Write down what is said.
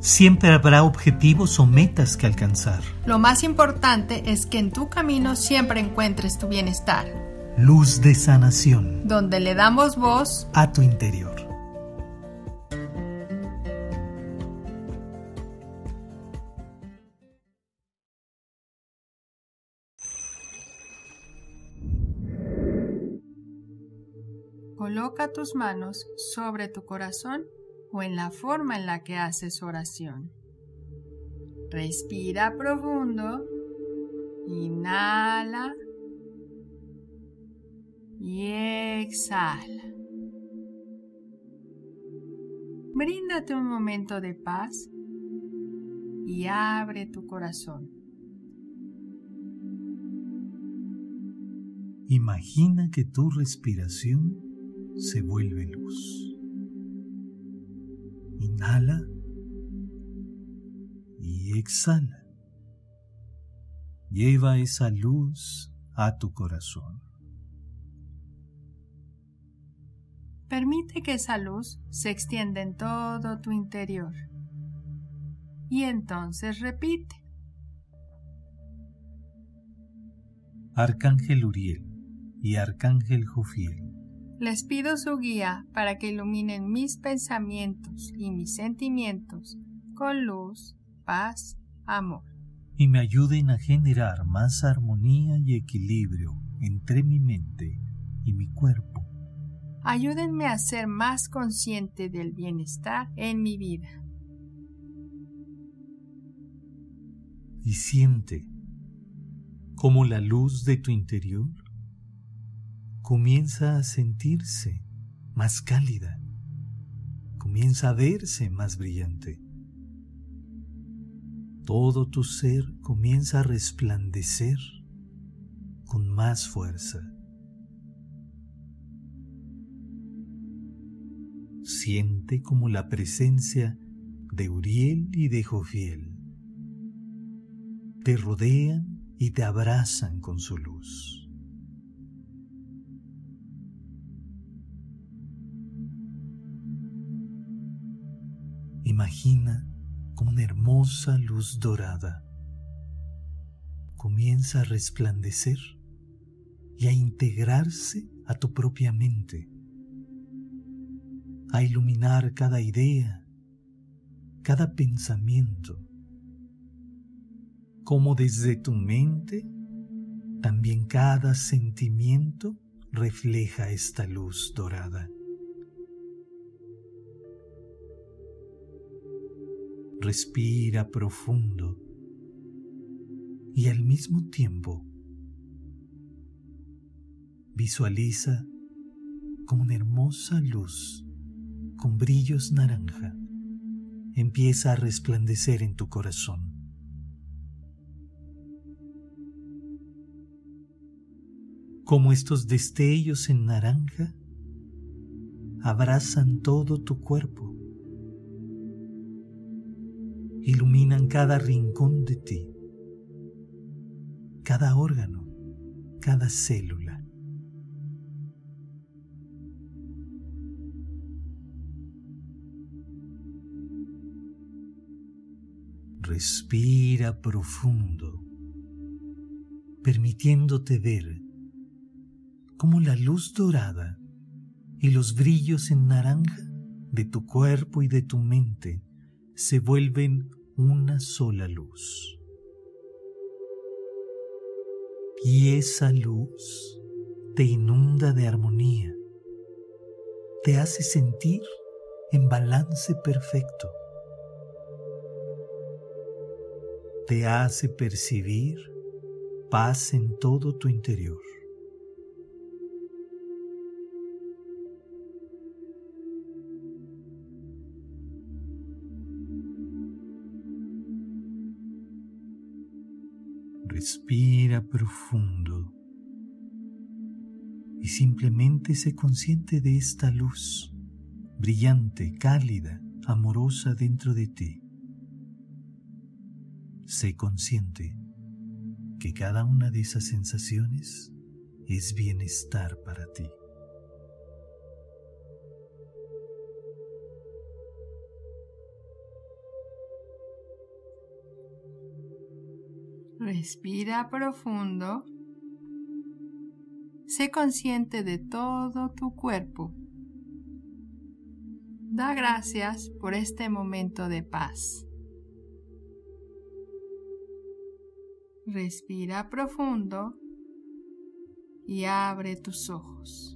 Siempre habrá objetivos o metas que alcanzar. Lo más importante es que en tu camino siempre encuentres tu bienestar. Luz de sanación. Donde le damos voz a tu interior. Coloca tus manos sobre tu corazón o en la forma en la que haces oración. Respira profundo. Inhala. Y exhala. Bríndate un momento de paz y abre tu corazón. Imagina que tu respiración se vuelve luz. Inhala y exhala. Lleva esa luz a tu corazón. Permite que esa luz se extienda en todo tu interior. Y entonces repite. Arcángel Uriel y Arcángel Jofiel les pido su guía para que iluminen mis pensamientos y mis sentimientos con luz, paz, amor. Y me ayuden a generar más armonía y equilibrio entre mi mente y mi cuerpo. Ayúdenme a ser más consciente del bienestar en mi vida. Y siente como la luz de tu interior comienza a sentirse más cálida, comienza a verse más brillante. Todo tu ser comienza a resplandecer con más fuerza. Siente como la presencia de Uriel y de Jofiel te rodean y te abrazan con su luz. Imagina como una hermosa luz dorada comienza a resplandecer y a integrarse a tu propia mente, a iluminar cada idea, cada pensamiento, como desde tu mente también cada sentimiento refleja esta luz dorada. Respira profundo y al mismo tiempo visualiza como una hermosa luz con brillos naranja empieza a resplandecer en tu corazón. Como estos destellos en naranja abrazan todo tu cuerpo iluminan cada rincón de ti, cada órgano, cada célula. Respira profundo, permitiéndote ver cómo la luz dorada y los brillos en naranja de tu cuerpo y de tu mente se vuelven una sola luz. Y esa luz te inunda de armonía, te hace sentir en balance perfecto, te hace percibir paz en todo tu interior. Respira profundo y simplemente sé consciente de esta luz brillante, cálida, amorosa dentro de ti. Sé consciente que cada una de esas sensaciones es bienestar para ti. Respira profundo. Sé consciente de todo tu cuerpo. Da gracias por este momento de paz. Respira profundo y abre tus ojos.